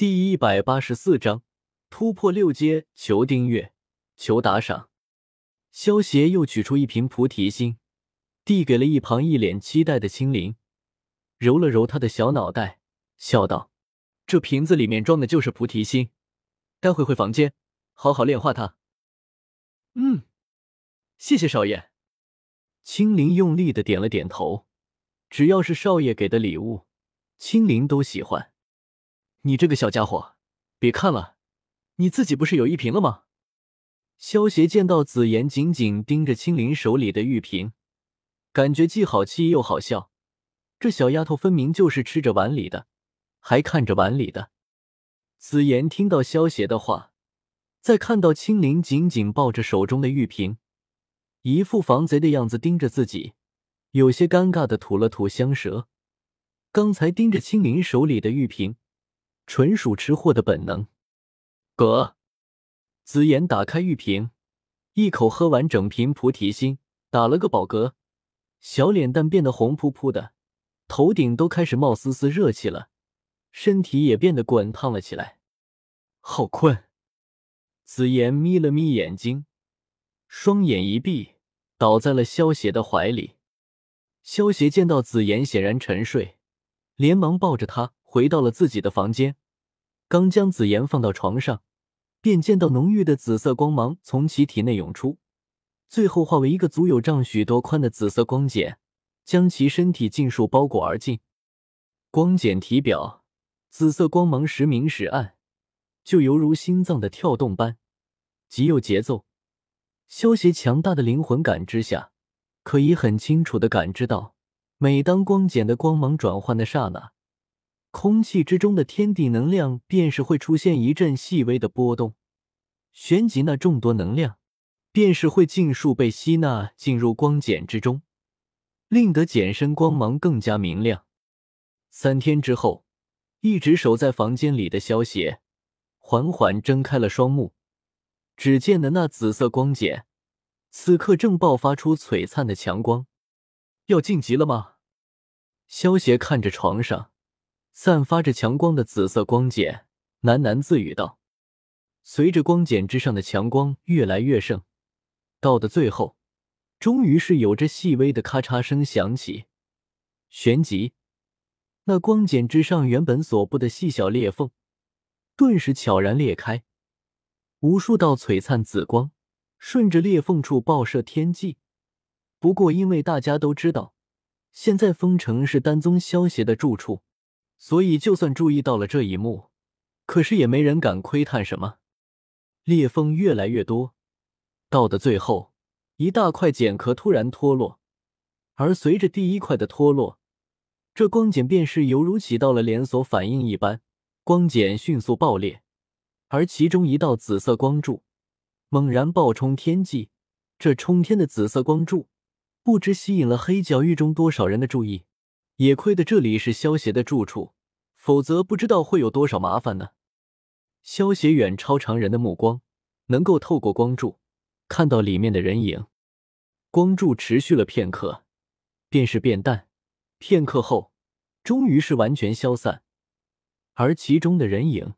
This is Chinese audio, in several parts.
第一百八十四章突破六阶，求订阅，求打赏。萧协又取出一瓶菩提心，递给了一旁一脸期待的青灵，揉了揉他的小脑袋，笑道：“这瓶子里面装的就是菩提心，待会回房间好好炼化它。”嗯，谢谢少爷。青灵用力的点了点头，只要是少爷给的礼物，青灵都喜欢。你这个小家伙，别看了，你自己不是有一瓶了吗？萧协见到紫妍紧紧盯着青灵手里的玉瓶，感觉既好气又好笑。这小丫头分明就是吃着碗里的，还看着碗里的。紫妍听到萧协的话，再看到青灵紧紧抱着手中的玉瓶，一副防贼的样子盯着自己，有些尴尬的吐了吐香舌。刚才盯着青灵手里的玉瓶。纯属吃货的本能。哥，紫妍打开玉瓶，一口喝完整瓶菩提心，打了个饱嗝，小脸蛋变得红扑扑的，头顶都开始冒丝丝热气了，身体也变得滚烫了起来。好困。紫妍眯了眯眼睛，双眼一闭，倒在了萧邪的怀里。萧邪见到紫妍显然沉睡，连忙抱着她回到了自己的房间。刚将紫妍放到床上，便见到浓郁的紫色光芒从其体内涌出，最后化为一个足有丈许多宽的紫色光茧，将其身体尽数包裹而尽。光茧体表紫色光芒时明时暗，就犹如心脏的跳动般，极有节奏。萧协强大的灵魂感知下，可以很清楚的感知到，每当光茧的光芒转换的刹那。空气之中的天地能量便是会出现一阵细微的波动，旋即那众多能量便是会尽数被吸纳进入光茧之中，令得茧身光芒更加明亮。三天之后，一直守在房间里的萧邪缓缓睁开了双目，只见的那紫色光茧此刻正爆发出璀璨的强光，要晋级了吗？萧邪看着床上。散发着强光的紫色光茧，喃喃自语道：“随着光茧之上的强光越来越盛，到的最后，终于是有着细微的咔嚓声响起。旋即，那光茧之上原本所布的细小裂缝，顿时悄然裂开，无数道璀璨紫光顺着裂缝处爆射天际。不过，因为大家都知道，现在封城是丹宗萧邪的住处。”所以，就算注意到了这一幕，可是也没人敢窥探什么。裂缝越来越多，到的最后，一大块茧壳突然脱落，而随着第一块的脱落，这光茧便是犹如起到了连锁反应一般，光茧迅速爆裂，而其中一道紫色光柱猛然爆冲天际。这冲天的紫色光柱，不知吸引了黑角域中多少人的注意。也亏得这里是萧邪的住处，否则不知道会有多少麻烦呢。萧邪远超常人的目光，能够透过光柱看到里面的人影。光柱持续了片刻，便是变淡，片刻后，终于是完全消散。而其中的人影，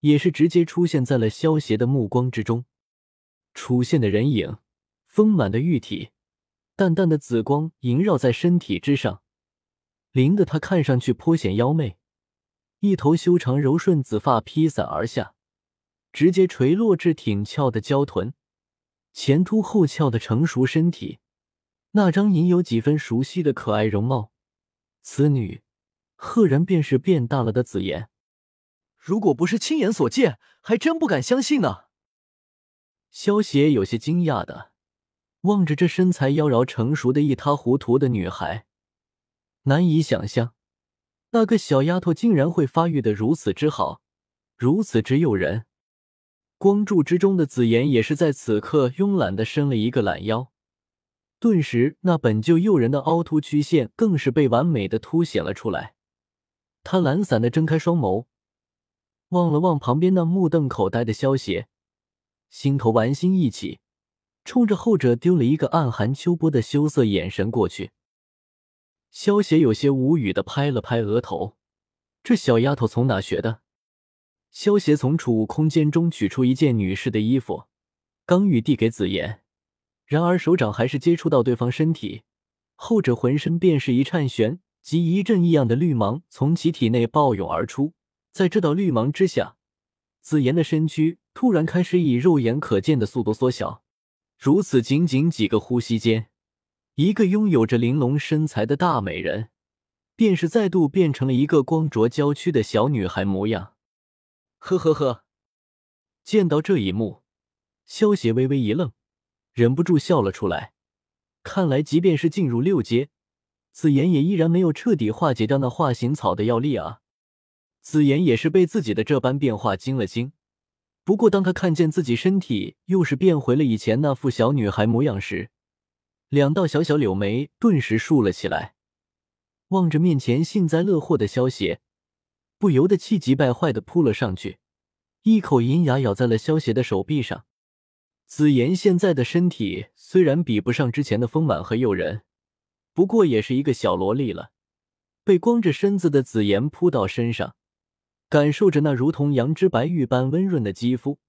也是直接出现在了萧邪的目光之中。出现的人影，丰满的玉体，淡淡的紫光萦绕在身体之上。灵的她看上去颇显妖媚，一头修长柔顺紫发披散而下，直接垂落至挺翘的娇臀，前凸后翘的成熟身体，那张隐有几分熟悉的可爱容貌，此女赫然便是变大了的紫妍。如果不是亲眼所见，还真不敢相信呢。萧邪有些惊讶的望着这身材妖娆成熟的一塌糊涂的女孩。难以想象，那个小丫头竟然会发育的如此之好，如此之诱人。光柱之中的紫妍也是在此刻慵懒的伸了一个懒腰，顿时那本就诱人的凹凸曲线更是被完美的凸显了出来。她懒散的睁开双眸，望了望旁边那目瞪口呆的萧邪，心头玩心一起，冲着后者丢了一个暗含秋波的羞涩眼神过去。萧邪有些无语的拍了拍额头，这小丫头从哪学的？萧协从储物空间中取出一件女士的衣服，刚欲递给紫妍，然而手掌还是接触到对方身体，后者浑身便是一颤旋，即一阵异样的绿芒从其体内暴涌而出。在这道绿芒之下，紫妍的身躯突然开始以肉眼可见的速度缩小。如此仅仅几个呼吸间，一个拥有着玲珑身材的大美人，便是再度变成了一个光着娇躯的小女孩模样。呵呵呵，见到这一幕，萧邪微微一愣，忍不住笑了出来。看来，即便是进入六阶，紫妍也依然没有彻底化解掉那化形草的药力啊！紫妍也是被自己的这般变化惊了惊。不过，当他看见自己身体又是变回了以前那副小女孩模样时，两道小小柳眉顿时竖了起来，望着面前幸灾乐祸的萧邪。不由得气急败坏的扑了上去，一口银牙咬在了萧邪的手臂上。紫妍现在的身体虽然比不上之前的丰满和诱人，不过也是一个小萝莉了。被光着身子的紫妍扑到身上，感受着那如同羊脂白玉般温润的肌肤，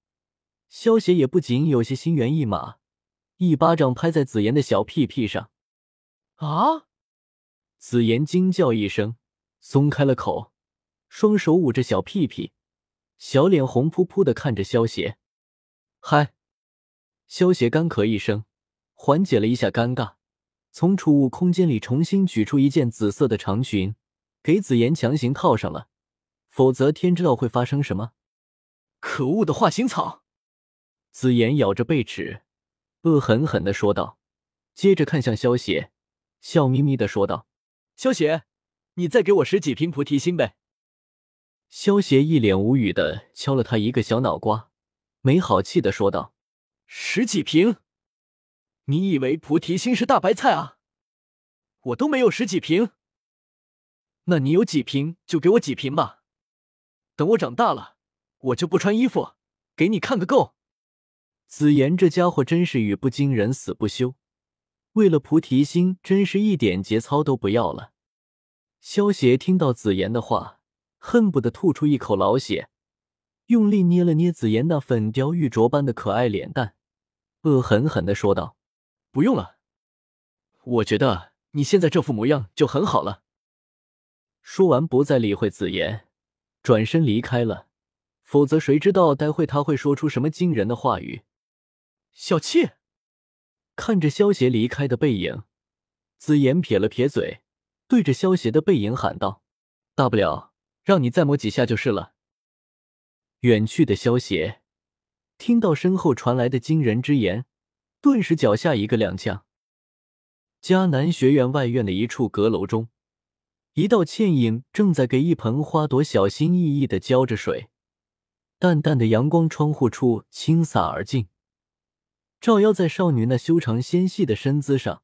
萧邪也不仅有些心猿意马，一巴掌拍在紫妍的小屁屁上。啊！紫妍惊叫一声，松开了口。双手捂着小屁屁，小脸红扑扑的看着萧邪。嗨，萧邪干咳一声，缓解了一下尴尬，从储物空间里重新取出一件紫色的长裙，给紫妍强行套上了，否则天知道会发生什么。可恶的化形草！紫妍咬着贝齿，恶狠狠的说道，接着看向萧邪，笑眯眯的说道：“萧邪，你再给我十几瓶菩提心呗。”萧邪一脸无语的敲了他一个小脑瓜，没好气的说道：“十几瓶？你以为菩提心是大白菜啊？我都没有十几瓶。那你有几瓶就给我几瓶吧。等我长大了，我就不穿衣服，给你看个够。”紫妍这家伙真是语不惊人死不休，为了菩提心，真是一点节操都不要了。萧邪听到紫妍的话。恨不得吐出一口老血，用力捏了捏紫妍那粉雕玉琢般的可爱脸蛋，恶狠狠的说道：“不用了，我觉得你现在这副模样就很好了。”说完，不再理会紫妍，转身离开了。否则，谁知道待会他会说出什么惊人的话语？小气！看着萧邪离开的背影，紫妍撇了撇嘴，对着萧邪的背影喊道：“大不了。”让你再摸几下就是了。远去的萧邪听到身后传来的惊人之言，顿时脚下一个踉跄。迦南学院外院的一处阁楼中，一道倩影正在给一盆花朵小心翼翼的浇着水。淡淡的阳光窗户处倾洒而进，照耀在少女那修长纤细的身姿上，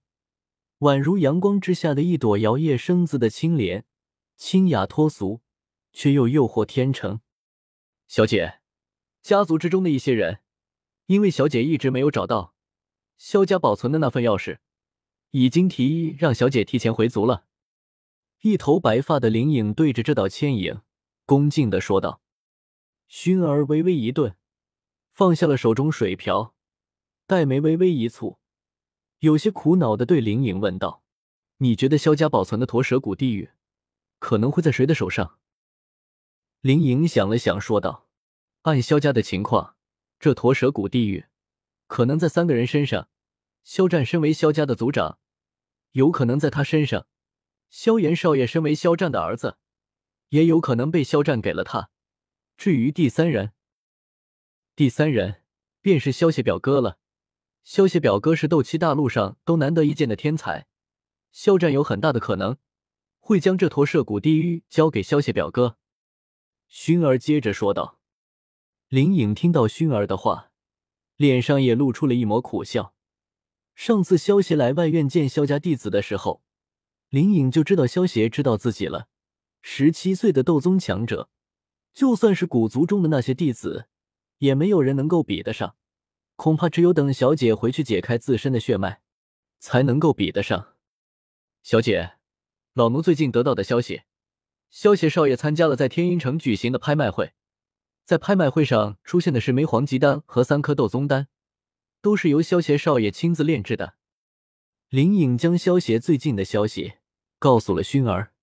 宛如阳光之下的一朵摇曳生姿的青莲，清雅脱俗。却又诱惑天成，小姐，家族之中的一些人，因为小姐一直没有找到萧家保存的那份钥匙，已经提议让小姐提前回族了。一头白发的灵影对着这道倩影，恭敬的说道。薰儿微微一顿，放下了手中水瓢，黛眉微微一蹙，有些苦恼的对灵影问道：“你觉得萧家保存的驼蛇谷地狱，可能会在谁的手上？”林颖想了想，说道：“按萧家的情况，这驼蛇谷地狱可能在三个人身上。萧战身为萧家的族长，有可能在他身上；萧炎少爷身为萧战的儿子，也有可能被萧战给了他。至于第三人，第三人便是萧邪表哥了。萧邪表哥是斗气大陆上都难得一见的天才，肖战有很大的可能会将这坨涉谷地狱交给萧邪表哥。”薰儿接着说道：“林颖听到薰儿的话，脸上也露出了一抹苦笑。上次萧协来外院见萧家弟子的时候，林颖就知道萧协知道自己了。十七岁的斗宗强者，就算是古族中的那些弟子，也没有人能够比得上。恐怕只有等小姐回去解开自身的血脉，才能够比得上。小姐，老奴最近得到的消息。萧协少爷参加了在天阴城举行的拍卖会，在拍卖会上出现的是枚黄级丹和三颗斗宗丹，都是由萧协少爷亲自炼制的。林颖将萧协最近的消息告诉了薰儿。